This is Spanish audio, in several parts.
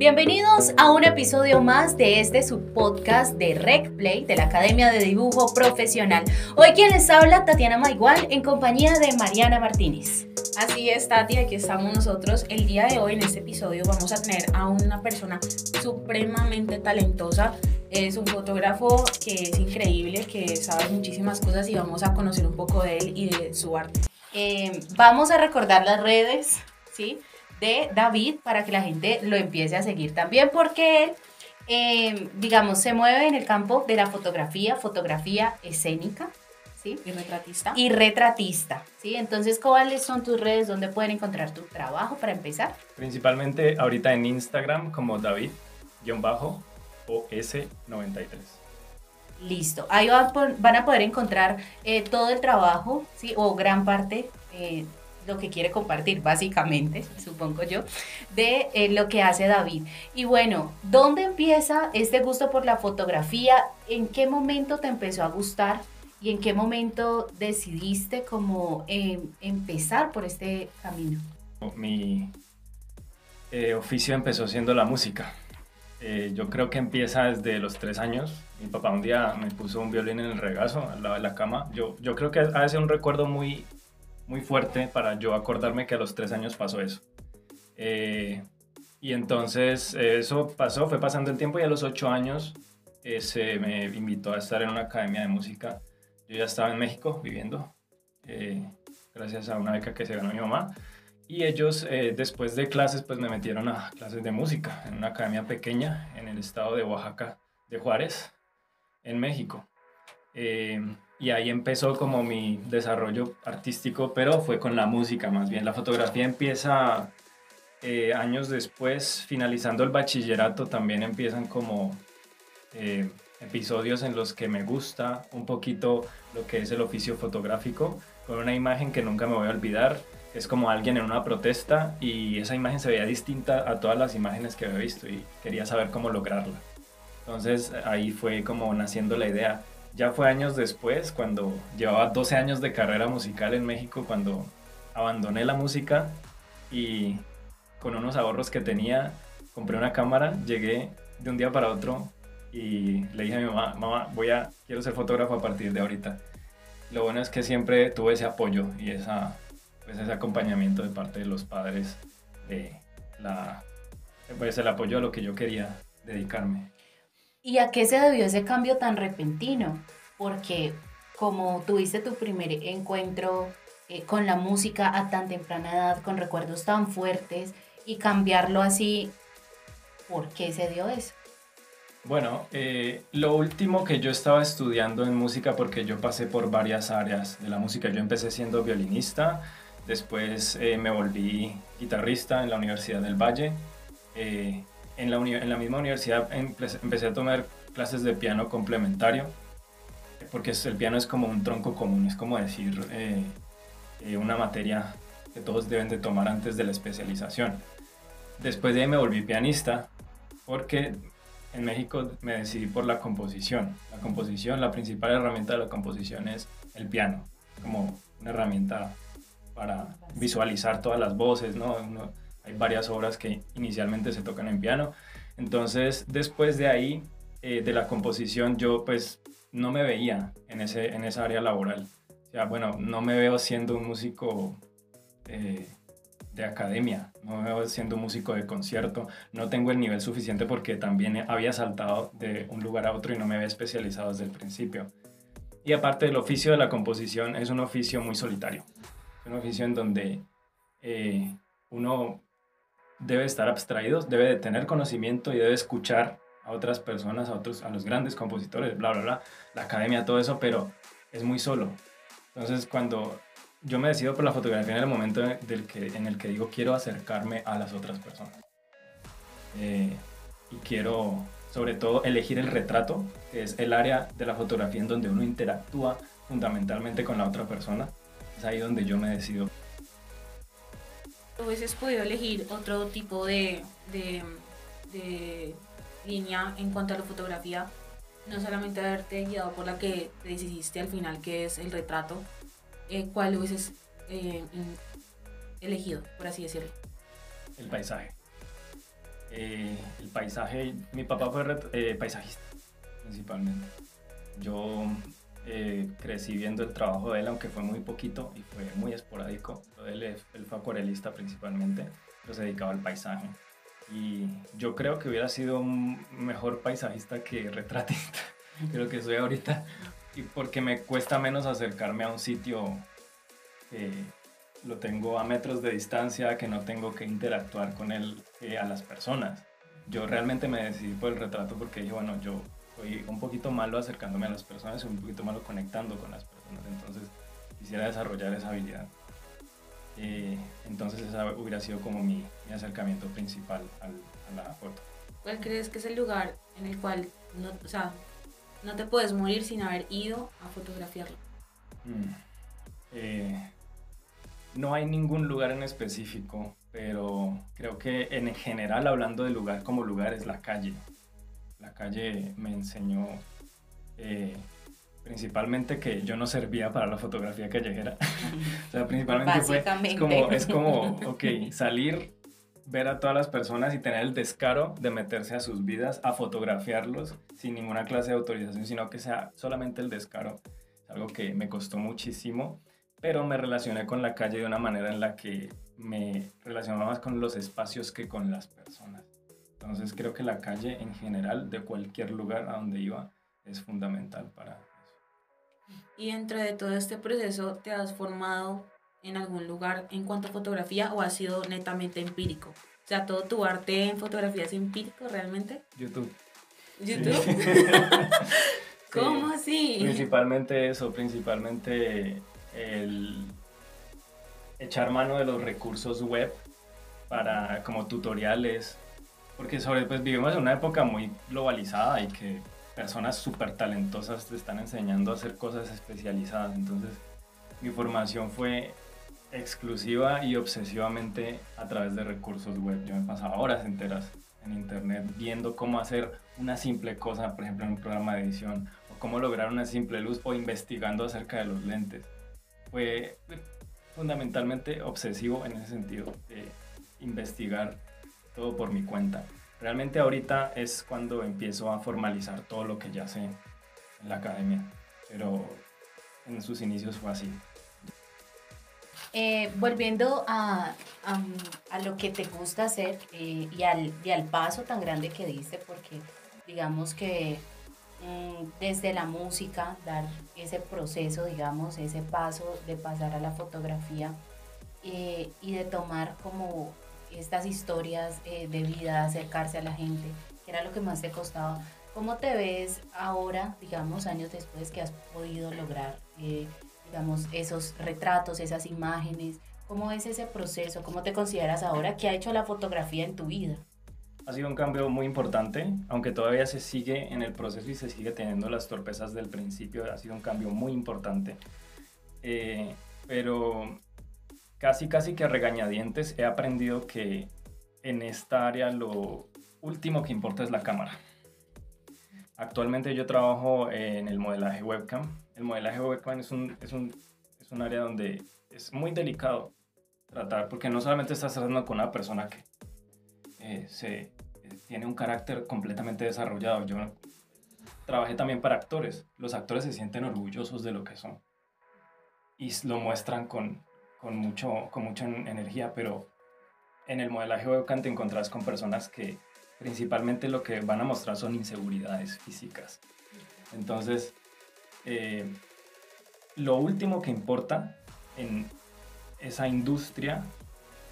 Bienvenidos a un episodio más de este subpodcast de RecPlay de la Academia de Dibujo Profesional. Hoy quien les habla, Tatiana Maigual, en compañía de Mariana Martínez. Así es, Tati, aquí estamos nosotros. El día de hoy, en este episodio, vamos a tener a una persona supremamente talentosa. Es un fotógrafo que es increíble, que sabe muchísimas cosas y vamos a conocer un poco de él y de su arte. Eh, vamos a recordar las redes, ¿sí? De David para que la gente lo empiece a seguir también porque él, eh, digamos, se mueve en el campo de la fotografía, fotografía escénica. ¿Sí? Y retratista. Y retratista, ¿sí? Entonces, ¿cuáles son tus redes donde pueden encontrar tu trabajo para empezar? Principalmente ahorita en Instagram como David-OS93. Listo, ahí van a poder encontrar eh, todo el trabajo, ¿sí? O gran parte eh, lo que quiere compartir, básicamente, supongo yo, de eh, lo que hace David. Y bueno, ¿dónde empieza este gusto por la fotografía? ¿En qué momento te empezó a gustar? ¿Y en qué momento decidiste como em, empezar por este camino? Mi eh, oficio empezó siendo la música. Eh, yo creo que empieza desde los tres años. Mi papá un día me puso un violín en el regazo, al lado de la cama. Yo, yo creo que hace un recuerdo muy muy fuerte para yo acordarme que a los tres años pasó eso. Eh, y entonces eso pasó, fue pasando el tiempo y a los ocho años eh, se me invitó a estar en una academia de música. Yo ya estaba en México viviendo, eh, gracias a una beca que se ganó mi mamá. Y ellos después de clases pues me metieron a clases de música en una academia pequeña en el estado de Oaxaca de Juárez, en México. Y ahí empezó como mi desarrollo artístico, pero fue con la música más bien. La fotografía empieza eh, años después, finalizando el bachillerato, también empiezan como eh, episodios en los que me gusta un poquito lo que es el oficio fotográfico, con una imagen que nunca me voy a olvidar. Es como alguien en una protesta y esa imagen se veía distinta a todas las imágenes que había visto y quería saber cómo lograrla. Entonces ahí fue como naciendo la idea ya fue años después, cuando llevaba 12 años de carrera musical en México, cuando abandoné la música y con unos ahorros que tenía, compré una cámara, llegué de un día para otro y le dije a mi mamá, mamá, voy a, quiero ser fotógrafo a partir de ahorita. Lo bueno es que siempre tuve ese apoyo y esa, pues ese acompañamiento de parte de los padres de la, pues el apoyo a lo que yo quería dedicarme. ¿Y a qué se debió ese cambio tan repentino? Porque como tuviste tu primer encuentro eh, con la música a tan temprana edad, con recuerdos tan fuertes, y cambiarlo así, ¿por qué se dio eso? Bueno, eh, lo último que yo estaba estudiando en música, porque yo pasé por varias áreas de la música, yo empecé siendo violinista, después eh, me volví guitarrista en la Universidad del Valle, en la, en la misma universidad empecé a tomar clases de piano complementario, porque el piano es como un tronco común, es como decir eh, eh, una materia que todos deben de tomar antes de la especialización. Después de ahí me volví pianista, porque en México me decidí por la composición. La composición, la principal herramienta de la composición es el piano, como una herramienta para visualizar todas las voces, ¿no? Varias obras que inicialmente se tocan en piano. Entonces, después de ahí, eh, de la composición, yo pues no me veía en, ese, en esa área laboral. O sea, bueno, no me veo siendo un músico eh, de academia, no me veo siendo un músico de concierto, no tengo el nivel suficiente porque también había saltado de un lugar a otro y no me había especializado desde el principio. Y aparte del oficio de la composición, es un oficio muy solitario. Es un oficio en donde eh, uno debe estar abstraído, debe de tener conocimiento y debe escuchar a otras personas, a otros, a los grandes compositores, bla, bla, bla, la academia, todo eso, pero es muy solo. Entonces, cuando yo me decido por la fotografía en el momento del que, en el que digo quiero acercarme a las otras personas. Eh, y quiero, sobre todo, elegir el retrato, que es el área de la fotografía en donde uno interactúa fundamentalmente con la otra persona. Es ahí donde yo me decido hubieses podido elegir otro tipo de, línea en cuanto a la fotografía, no solamente haberte guiado por la que decidiste al final, que es el retrato, eh, ¿cuál hubieses eh, elegido, por así decirlo? El paisaje. Eh, el paisaje, mi papá fue eh, paisajista principalmente. Yo eh, crecí viendo el trabajo de él, aunque fue muy poquito y fue muy esporádico. Él, él fue acuarelista principalmente, pero se dedicaba al paisaje. Y yo creo que hubiera sido un mejor paisajista que retratista, creo que soy ahorita, y porque me cuesta menos acercarme a un sitio que lo tengo a metros de distancia, que no tengo que interactuar con él eh, a las personas. Yo realmente me decidí por el retrato porque dije, bueno, yo soy un poquito malo acercándome a las personas y un poquito malo conectando con las personas, entonces quisiera desarrollar esa habilidad. Eh, entonces ese hubiera sido como mi, mi acercamiento principal al, a la foto. ¿Cuál crees que es el lugar en el cual no, o sea, no te puedes morir sin haber ido a fotografiarlo? Mm. Eh, no hay ningún lugar en específico, pero creo que en general, hablando de lugar como lugar, es la calle. La calle me enseñó eh, principalmente que yo no servía para la fotografía callejera. o sea, principalmente fue es como, es como, ok, salir, ver a todas las personas y tener el descaro de meterse a sus vidas, a fotografiarlos sin ninguna clase de autorización, sino que sea solamente el descaro. Es algo que me costó muchísimo, pero me relacioné con la calle de una manera en la que me relacionaba más con los espacios que con las personas. Entonces creo que la calle en general, de cualquier lugar a donde iba, es fundamental para, y dentro de todo este proceso, ¿te has formado en algún lugar en cuanto a fotografía o ha sido netamente empírico? O sea, todo tu arte en fotografía es empírico realmente. YouTube. YouTube. ¿Cómo así? Principalmente eso, principalmente el echar mano de los recursos web para como tutoriales, porque sobre pues vivimos en una época muy globalizada y que personas súper talentosas te están enseñando a hacer cosas especializadas. Entonces, mi formación fue exclusiva y obsesivamente a través de recursos web. Yo me pasaba horas enteras en internet viendo cómo hacer una simple cosa, por ejemplo, en un programa de edición, o cómo lograr una simple luz, o investigando acerca de los lentes. Fue fundamentalmente obsesivo en ese sentido, de investigar todo por mi cuenta. Realmente ahorita es cuando empiezo a formalizar todo lo que ya sé en la academia, pero en sus inicios fue así. Eh, volviendo a, a, lo que te gusta hacer eh, y, al, al, paso tan grande que diste, porque digamos que mm, desde la música, dar ese proceso, digamos, ese paso de pasar a la fotografía eh, y de tomar como estas historias eh, de vida, acercarse a la gente, que era lo que más te costaba. ¿Cómo te ves ahora, digamos, años después que has podido lograr, eh, digamos, esos retratos, esas imágenes? ¿Cómo es ese proceso? ¿Cómo te consideras ahora? ¿Qué ha hecho la fotografía en tu vida? Ha sido un cambio muy importante, aunque todavía se sigue en el proceso y se sigue teniendo las torpezas del principio. Ha sido un cambio muy importante. Eh, pero casi casi que a regañadientes he aprendido que en esta área lo último que importa es la cámara. Actualmente yo trabajo en el modelaje webcam. El modelaje webcam es un, es un, es un área donde es muy delicado tratar, porque no solamente estás tratando con una persona que eh, se, eh, tiene un carácter completamente desarrollado. Yo trabajé también para actores. Los actores se sienten orgullosos de lo que son y lo muestran con, con, mucho, con mucha energía, pero en el modelaje webcam te encontrás con personas que principalmente lo que van a mostrar son inseguridades físicas. Entonces, eh, lo último que importa en esa industria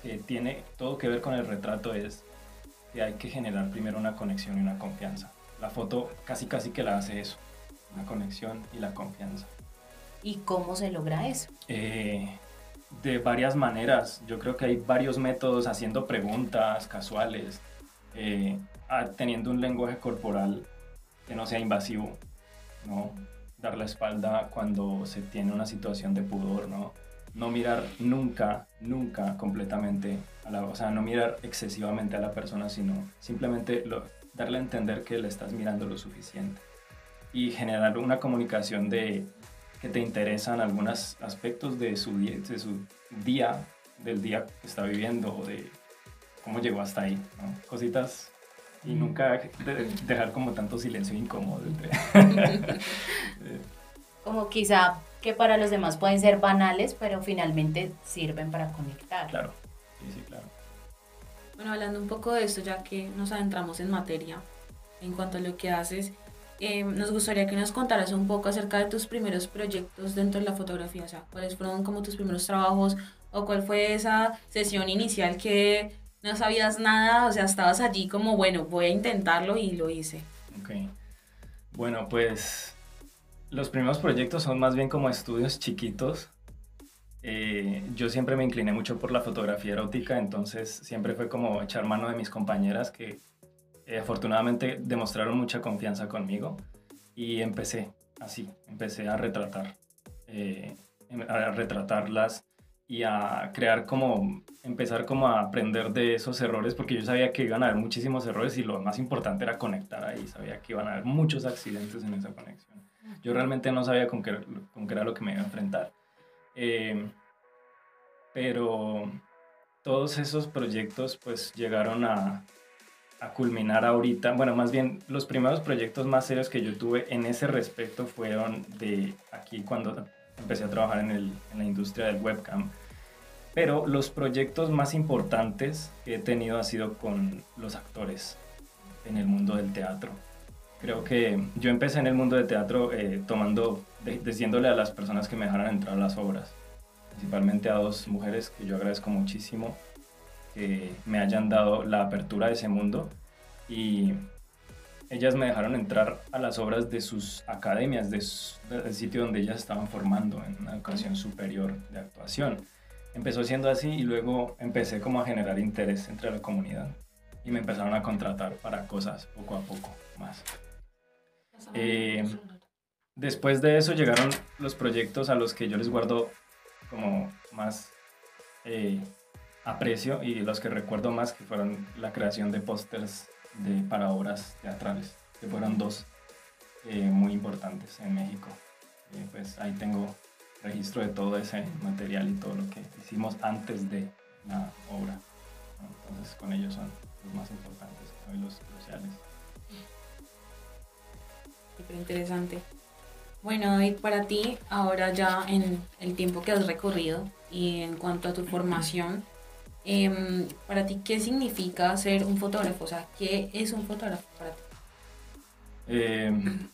que tiene todo que ver con el retrato es que hay que generar primero una conexión y una confianza. La foto casi casi que la hace eso, la conexión y la confianza. ¿Y cómo se logra eso? Eh, de varias maneras. Yo creo que hay varios métodos haciendo preguntas casuales, eh, teniendo un lenguaje corporal que no sea invasivo, ¿no? Dar la espalda cuando se tiene una situación de pudor, ¿no? No mirar nunca, nunca completamente, a la, o sea, no mirar excesivamente a la persona, sino simplemente darle a entender que le estás mirando lo suficiente. Y generar una comunicación de que te interesan algunos aspectos de su, de su día, del día que está viviendo o de cómo llegó hasta ahí, ¿no? Cositas y nunca dejar como tanto silencio incómodo. como quizá que para los demás pueden ser banales, pero finalmente sirven para conectar. Claro, sí, sí, claro. Bueno, hablando un poco de esto, ya que nos adentramos en materia, en cuanto a lo que haces, eh, nos gustaría que nos contaras un poco acerca de tus primeros proyectos dentro de la fotografía, o sea, cuáles fueron como tus primeros trabajos o cuál fue esa sesión inicial que no sabías nada, o sea, estabas allí como, bueno, voy a intentarlo y lo hice. Ok. Bueno, pues los primeros proyectos son más bien como estudios chiquitos. Eh, yo siempre me incliné mucho por la fotografía erótica, entonces siempre fue como echar mano de mis compañeras que eh, afortunadamente demostraron mucha confianza conmigo y empecé así, empecé a retratar, eh, a retratarlas y a crear como, empezar como a aprender de esos errores, porque yo sabía que iban a haber muchísimos errores y lo más importante era conectar ahí, sabía que iban a haber muchos accidentes en esa conexión. Yo realmente no sabía con qué, con qué era lo que me iba a enfrentar. Eh, pero todos esos proyectos pues llegaron a, a culminar ahorita, bueno, más bien los primeros proyectos más serios que yo tuve en ese respecto fueron de aquí cuando empecé a trabajar en, el, en la industria del webcam. Pero los proyectos más importantes que he tenido ha sido con los actores en el mundo del teatro. Creo que yo empecé en el mundo del teatro eh, tomando, diciéndole a las personas que me dejaran entrar a las obras, principalmente a dos mujeres que yo agradezco muchísimo me hayan dado la apertura de ese mundo y ellas me dejaron entrar a las obras de sus academias, de del sitio donde ellas estaban formando en una educación superior de actuación. Empezó siendo así y luego empecé como a generar interés entre la comunidad y me empezaron a contratar para cosas poco a poco más. Eh, después de eso llegaron los proyectos a los que yo les guardo como más eh, aprecio y los que recuerdo más que fueron la creación de pósters para obras teatrales, que fueron dos eh, muy importantes en México. Eh, pues ahí tengo registro de todo ese material y todo lo que hicimos antes de la obra. Entonces con ellos son los más importantes, los cruciales. Súper interesante. Bueno, David, para ti, ahora ya en el tiempo que has recorrido y en cuanto a tu formación, Em, para ti, ¿qué significa ser un fotógrafo? O sea, ¿qué es un fotógrafo para ti? Em,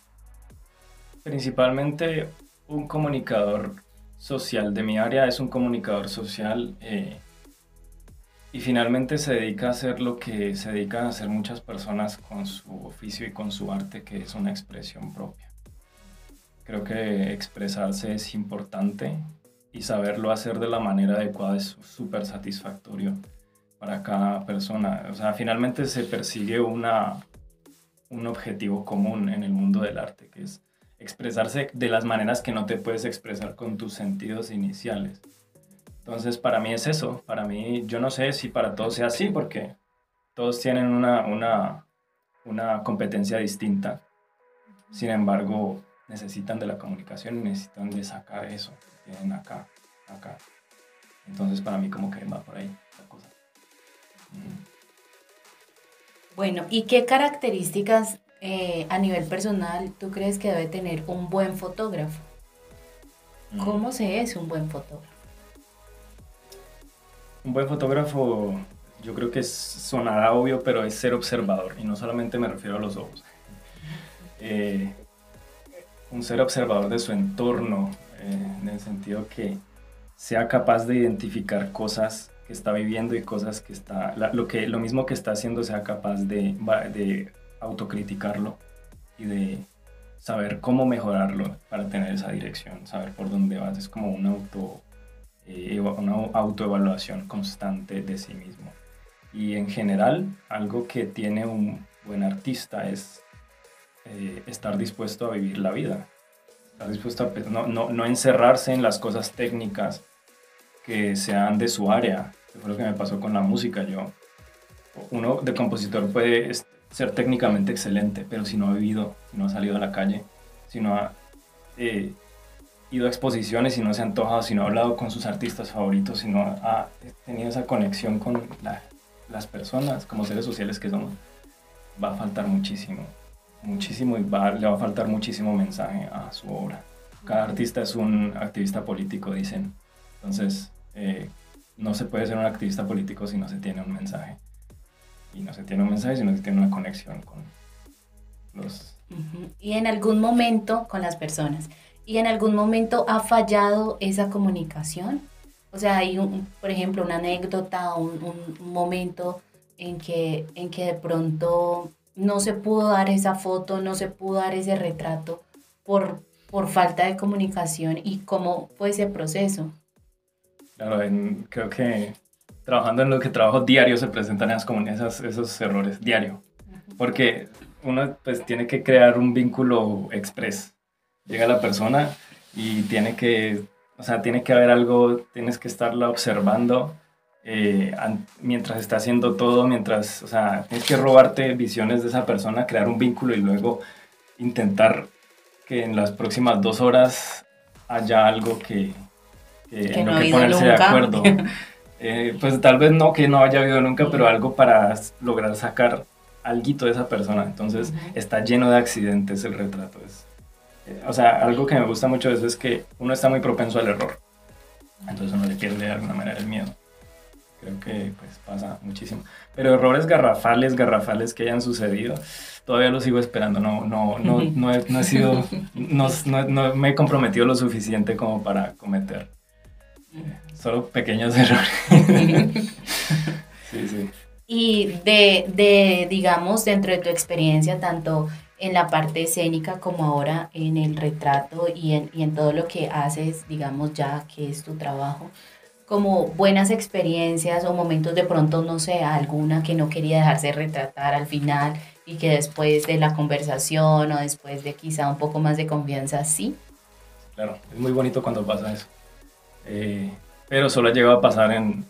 principalmente un comunicador social. De mi área es un comunicador social eh, y finalmente se dedica a hacer lo que se dedican a hacer muchas personas con su oficio y con su arte, que es una expresión propia. Creo que expresarse es importante y saberlo hacer de la manera adecuada es súper satisfactorio para cada persona. O sea, finalmente se persigue una, un objetivo común en el mundo del arte, que es expresarse de las maneras que no te puedes expresar con tus sentidos iniciales. Entonces, para mí es eso. Para mí, yo no sé si para todos sea así, porque todos tienen una, una, una competencia distinta. Sin embargo, necesitan de la comunicación y necesitan de sacar eso tienen acá, acá. Entonces para mí como que va por ahí la cosa. Bueno, ¿y qué características eh, a nivel personal tú crees que debe tener un buen fotógrafo? Mm. ¿Cómo se es un buen fotógrafo? Un buen fotógrafo, yo creo que sonará obvio, pero es ser observador, y no solamente me refiero a los ojos. Eh, un ser observador de su entorno, eh, en el sentido que sea capaz de identificar cosas que está viviendo y cosas que está, lo, que, lo mismo que está haciendo sea capaz de, de autocriticarlo y de saber cómo mejorarlo para tener esa dirección, saber por dónde vas. Es como una, auto, eh, una autoevaluación constante de sí mismo. Y en general, algo que tiene un buen artista es eh, estar dispuesto a vivir la vida, dispuesto no, no, no, encerrarse en las cosas técnicas que sean de su área. Eso fue lo que me pasó con la música. Yo, uno de compositor puede ser técnicamente excelente, pero si no ha vivido, si no ha salido a la calle, si no ha eh, ido a exposiciones, si no se ha antojado, si no ha hablado con sus artistas favoritos, si no ha tenido esa conexión con la, las personas, como seres sociales que somos, va a faltar muchísimo, muchísimo y va, le va a faltar muchísimo mensaje a su obra. Cada artista es un activista político, dicen. Entonces, eh, no se puede ser un activista político si no se tiene un mensaje. Y no se tiene un mensaje si no se tiene una conexión con los... Y en algún momento con las personas. ¿Y en algún momento ha fallado esa comunicación? O sea, hay, un, por ejemplo, una anécdota, un, un, momento en que, en que de pronto no se pudo dar esa foto, no se pudo dar ese retrato por, por falta de comunicación y cómo fue ese proceso. Claro, creo que trabajando en lo que trabajo diario se presentan esas, esas, esos errores, diario. Porque uno pues tiene que crear un vínculo express. Llega la persona y tiene que o sea, tiene que haber algo, tienes que estarla observando eh, mientras está haciendo todo, mientras, o sea, tienes que robarte visiones de esa persona, crear un vínculo y luego intentar que en las próximas dos horas haya algo que, que, en lo que ponerse de acuerdo. Eh, pues tal vez no que no haya habido nunca, pero algo para lograr sacar algo de esa persona. Entonces está lleno de accidentes el retrato. Es, o sea, algo que me gusta mucho de eso es que uno está muy propenso al error. Entonces uno le pierde de alguna manera el miedo. Creo que pues pasa muchísimo. Pero errores garrafales, garrafales que hayan sucedido, todavía los sigo esperando. No, no, no, no, he, no he sido, no, no, me he comprometido lo suficiente como para cometer eh, solo pequeños errores. sí, sí. Y de, de, digamos, dentro de tu experiencia, tanto en la parte escénica como ahora en el retrato y en, y en todo lo que haces, digamos ya que es tu trabajo, como buenas experiencias o momentos de pronto, no sé, alguna que no quería dejarse retratar al final y que después de la conversación o después de quizá un poco más de confianza, sí. Claro, es muy bonito cuando pasa eso. Eh, pero solo ha llegado a pasar en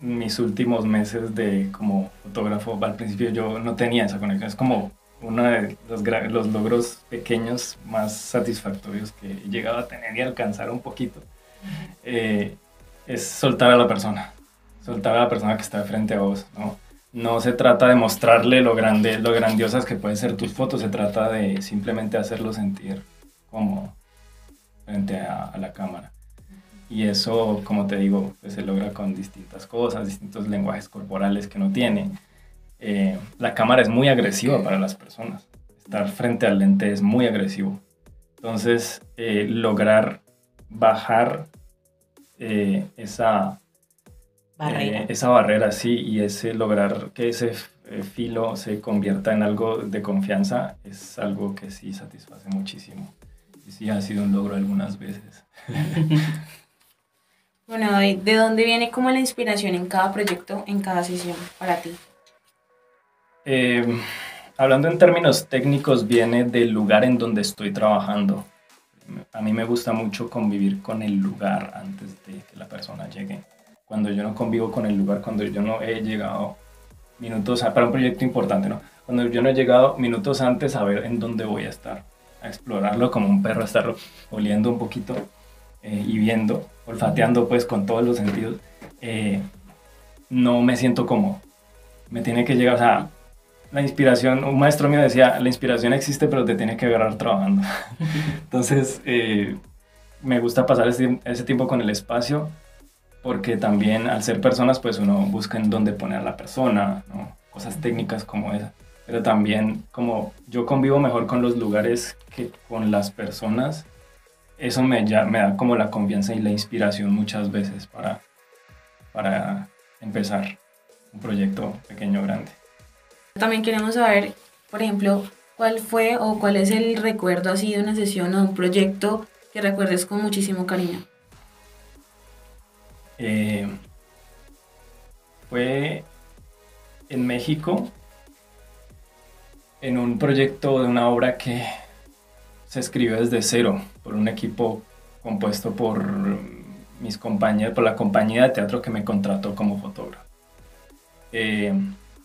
mis últimos meses de como fotógrafo. Al principio yo no tenía esa conexión. Es como uno de los, los, logros pequeños más satisfactorios que he llegado a tener y alcanzar un poquito eh, es soltar a la persona, soltar a la persona que está frente a vos, ¿no? No se trata de mostrarle lo grande, lo grandiosas que pueden ser tus fotos, se trata de simplemente hacerlo sentir como frente a, la cámara. Y eso, como te digo, pues se logra con distintas cosas, distintos lenguajes corporales que uno tiene. Eh, la cámara es muy agresiva para las personas. Estar frente al lente es muy agresivo. Entonces, eh, lograr bajar eh, esa barrera. esa barrera, sí, y ese lograr que ese filo se convierta en algo de confianza es algo que sí satisface muchísimo. Y sí ha sido un logro algunas veces. bueno, ¿de dónde viene como la inspiración en cada proyecto, en cada sesión para ti? Eh, hablando en términos técnicos, viene del lugar en donde estoy trabajando. A mí me gusta mucho convivir con el lugar antes de que la persona llegue. Cuando yo no convivo con el lugar, cuando yo no he llegado minutos, para un proyecto importante, ¿no? Cuando yo no he llegado minutos antes a ver en dónde voy a estar, a explorarlo como un perro, a estar oliendo un poquito eh, y viendo, olfateando pues con todos los sentidos, eh, no me siento cómodo. Me tiene que llegar, o sea, la inspiración, un maestro mío decía, la inspiración existe pero te tiene que agarrar trabajando. Entonces, eh, me gusta pasar ese, ese, tiempo con el espacio porque también al ser personas, pues uno busca en dónde poner a la persona, ¿no? cosas técnicas como esa. Pero también como yo convivo mejor con los lugares que con las personas, eso me, ya, me da como la confianza y la inspiración muchas veces para, para empezar un proyecto pequeño o grande. También queremos saber, por ejemplo, cuál fue o cuál es el recuerdo así de una sesión o un proyecto que recuerdes con muchísimo cariño. Eh, fue en México, en un proyecto de una obra que se escribió desde cero por un equipo compuesto por mis compañeros, por la compañía de teatro que me contrató como fotógrafo. Eh,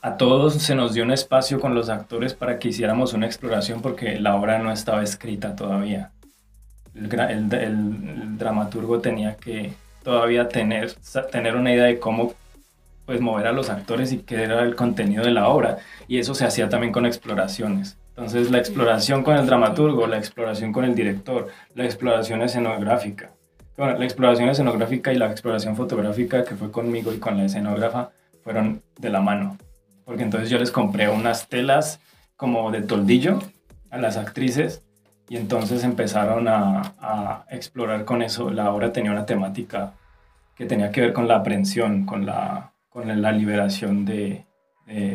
a todos se nos dio un espacio con los actores para que hiciéramos una exploración porque la obra no estaba escrita todavía. El, dramaturgo tenía que todavía tener, tener una idea de cómo pues mover a los actores y qué era el contenido de la obra. Y eso se hacía también con exploraciones. Entonces la exploración con el dramaturgo, la exploración con el director, la exploración escenográfica. Bueno, la exploración escenográfica y la exploración fotográfica que fue conmigo y con la escenógrafa fueron de la mano. Porque entonces yo les compré unas telas como de toldillo a las actrices y entonces empezaron a, explorar con eso. La obra tenía una temática que tenía que ver con la aprehensión, con la, con la liberación de,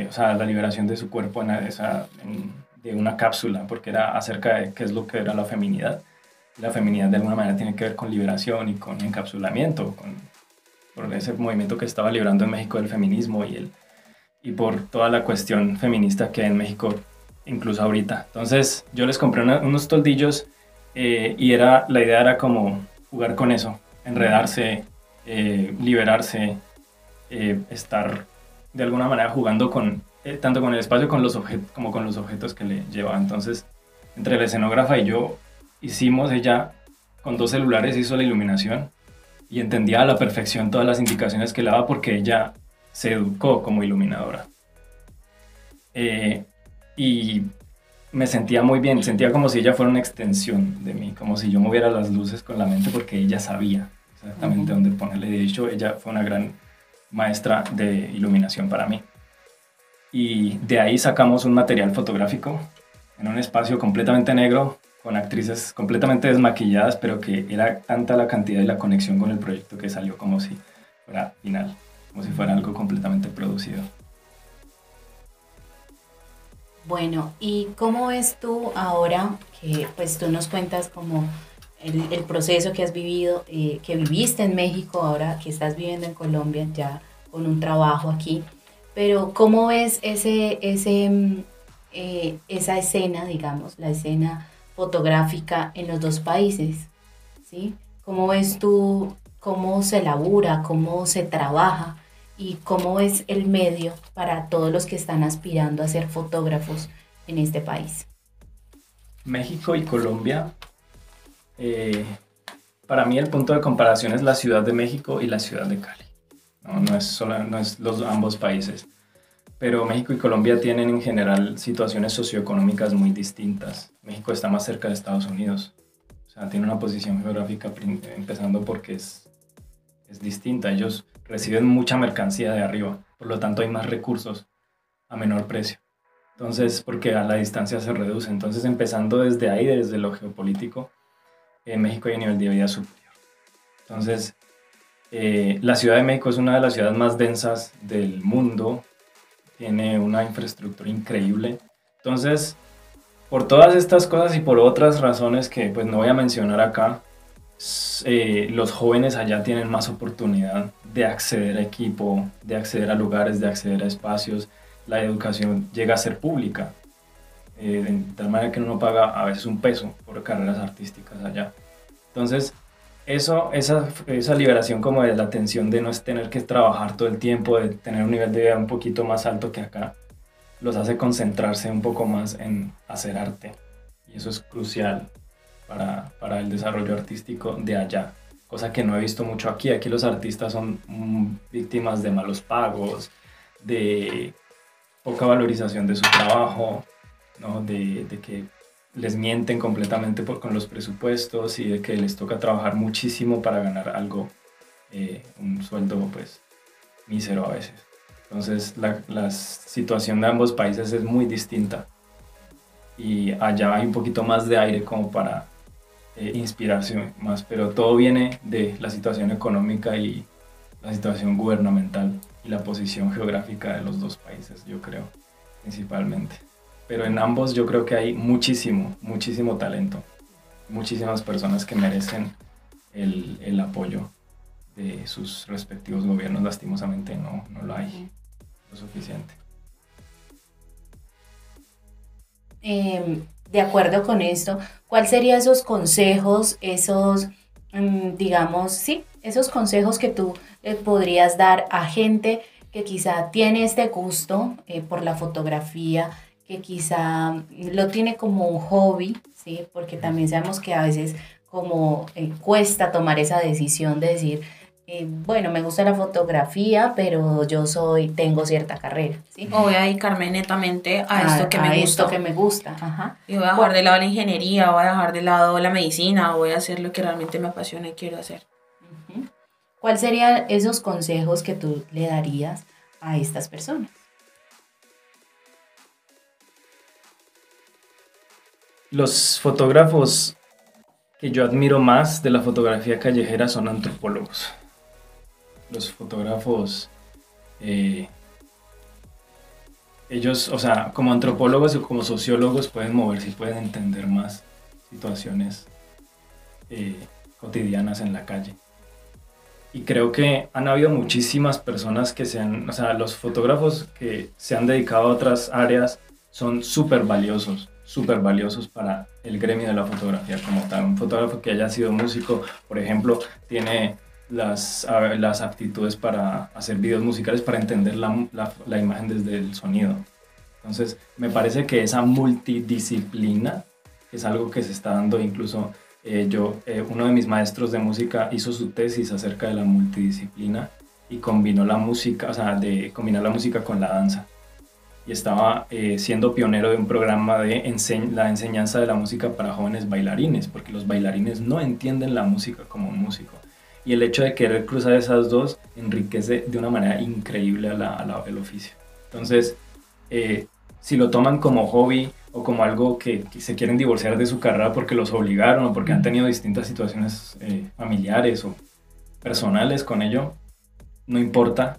o sea, la liberación de su cuerpo en esa, de una cápsula, porque era acerca de qué es lo que era la feminidad. La feminidad de alguna manera tiene que ver con liberación y con encapsulamiento, con, por ese movimiento que estaba librando en México el feminismo y, el, y por toda la cuestión feminista que hay en México incluso ahorita. Entonces yo les compré unos toldillos eh, y era, la idea era como jugar con eso, enredarse, eh, liberarse, eh, estar de alguna manera jugando con, tanto con el espacio con los como con los objetos que le llevaba. Entonces, entre la escenógrafa y yo hicimos, ella con dos celulares hizo la iluminación y entendía a la perfección todas las indicaciones que le daba porque ella se educó como iluminadora. Eh, y me sentía muy bien, sentía como si ella fuera una extensión de mí, como si yo moviera las luces con la mente porque ella sabía exactamente dónde ponerle. De hecho, ella fue una gran maestra de iluminación para mí. Y de ahí sacamos un material fotográfico en un espacio completamente negro, con actrices completamente desmaquilladas, pero que era tanta la cantidad y la conexión con el proyecto que salió como si fuera final, como si fuera algo completamente producido. Bueno, ¿y cómo ves tú ahora que pues tú nos cuentas como el, proceso que has vivido, eh, que viviste en México, ahora que estás viviendo en Colombia ya con un trabajo aquí, pero cómo ves ese, ese, mm, eh, esa escena, digamos, la escena fotográfica en los dos países? ¿sí? ¿Cómo ves tú cómo se labura, cómo se trabaja? Y cómo es el medio para todos los que están aspirando a ser fotógrafos en este país. México y Colombia, eh, para mí el punto de comparación es la Ciudad de México y la Ciudad de Cali. No, es, solo, no es los ambos países, pero México y Colombia tienen en general situaciones socioeconómicas muy distintas. México está más cerca de Estados Unidos, o sea, tiene una posición geográfica empezando porque es, es distinta. Ellos reciben mucha mercancía de arriba, por lo tanto hay más recursos a menor precio. Entonces, porque la distancia se reduce. Entonces, empezando desde ahí, desde lo geopolítico, en México hay un nivel de vida superior. Entonces, eh, la Ciudad de México es una de las ciudades más densas del mundo, tiene una infraestructura increíble. Entonces, por todas estas cosas y por otras razones que pues no voy a mencionar acá, eh, los jóvenes allá tienen más oportunidad de acceder a equipo, de acceder a lugares, de acceder a espacios. La educación llega a ser pública, eh, de tal manera que uno paga a veces un peso por carreras artísticas allá. Entonces, eso, esa, esa liberación como de la tensión de no tener que trabajar todo el tiempo, de tener un nivel de vida un poquito más alto que acá, los hace concentrarse un poco más en hacer arte. Y eso es crucial para, para el desarrollo artístico de allá, cosa que no he visto mucho aquí. Aquí los artistas son mm, víctimas de malos pagos, de poca valorización de su trabajo, ¿no? de, de que les mienten completamente por, con los presupuestos y de que les toca trabajar muchísimo para ganar algo, eh, un sueldo pues mísero a veces. Entonces la, la, situación de ambos países es muy distinta y allá hay un poquito más de aire como para eh, inspiración más, pero todo viene de la situación económica y la situación gubernamental y la posición geográfica de los dos países, yo creo, principalmente. Pero en ambos yo creo que hay muchísimo, muchísimo talento, muchísimas personas que merecen el, el apoyo de sus respectivos gobiernos, lastimosamente no, no lo hay lo suficiente. Eh, de acuerdo con esto, ¿cuáles serían esos consejos, esos, mm, digamos, sí, esos consejos que tú le podrías dar a gente que quizá tiene este gusto eh, por la fotografía, que quizá lo tiene como un hobby, ¿sí? Porque también sabemos que a veces como eh, cuesta tomar esa decisión de decir, eh, bueno, me gusta la fotografía, pero yo soy, tengo cierta carrera, ¿sí? O voy a dedicarme netamente a, esto que me gusta. Esto que me gusta, ajá. Y voy a dejar de lado la ingeniería, voy a dejar de lado la medicina, voy a hacer lo que realmente me apasiona y quiero hacer. ¿Cuáles serían esos consejos que tú le darías a estas personas? Los fotógrafos que yo admiro más de la fotografía callejera son antropólogos. Los fotógrafos, eh, ellos, o sea, como antropólogos o como sociólogos pueden moverse y pueden entender más situaciones eh, cotidianas en la calle. Y creo que han habido muchísimas personas que se han, o sea, los fotógrafos que se han dedicado a otras áreas son súper valiosos súper valiosos para el gremio de la fotografía como tal. Un fotógrafo que haya sido músico, por ejemplo, tiene las, las aptitudes para hacer videos musicales, para entender la, la, imagen desde el sonido. Entonces, me parece que esa multidisciplina es algo que se está dando incluso eh, yo, eh, uno de mis maestros de música hizo su tesis acerca de la multidisciplina y combinó la música, o sea, de combinar la música con la danza y estaba eh, siendo pionero de un programa de la enseñanza de la música para jóvenes bailarines, porque los bailarines no entienden la música como un músico. Y el hecho de querer cruzar esas dos enriquece de una manera increíble a la, el oficio. Entonces, eh, si lo toman como hobby o como algo que, se quieren divorciar de su carrera porque los obligaron o porque han tenido distintas situaciones eh, familiares o personales con ello, no importa,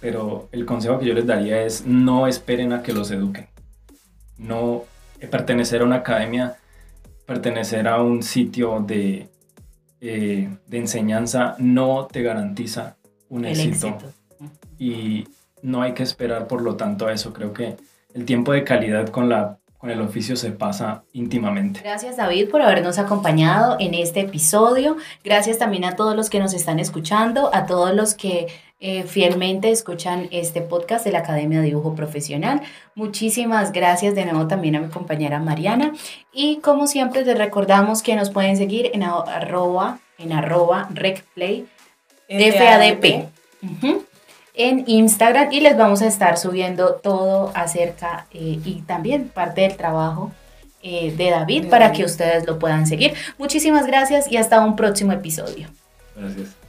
pero el consejo que yo les daría es no esperen a que los eduquen. No eh, pertenecer a una academia, pertenecer a un sitio de, eh, de enseñanza no te garantiza un éxito. Y no hay que esperar, por lo tanto, a eso. Creo que el tiempo de calidad con la con el oficio se pasa íntimamente. Gracias David por habernos acompañado en este episodio. Gracias también a todos los que nos están escuchando, a todos los que eh, fielmente escuchan este podcast de la Academia de Dibujo Profesional. Muchísimas gracias de nuevo también a mi compañera Mariana. Y como siempre les recordamos que nos pueden seguir en arroba, en arroba recplay FADP en Instagram y les vamos a estar subiendo todo acerca eh, y también parte del trabajo eh, de David para que ustedes lo puedan seguir. Muchísimas gracias y hasta un próximo episodio. Gracias.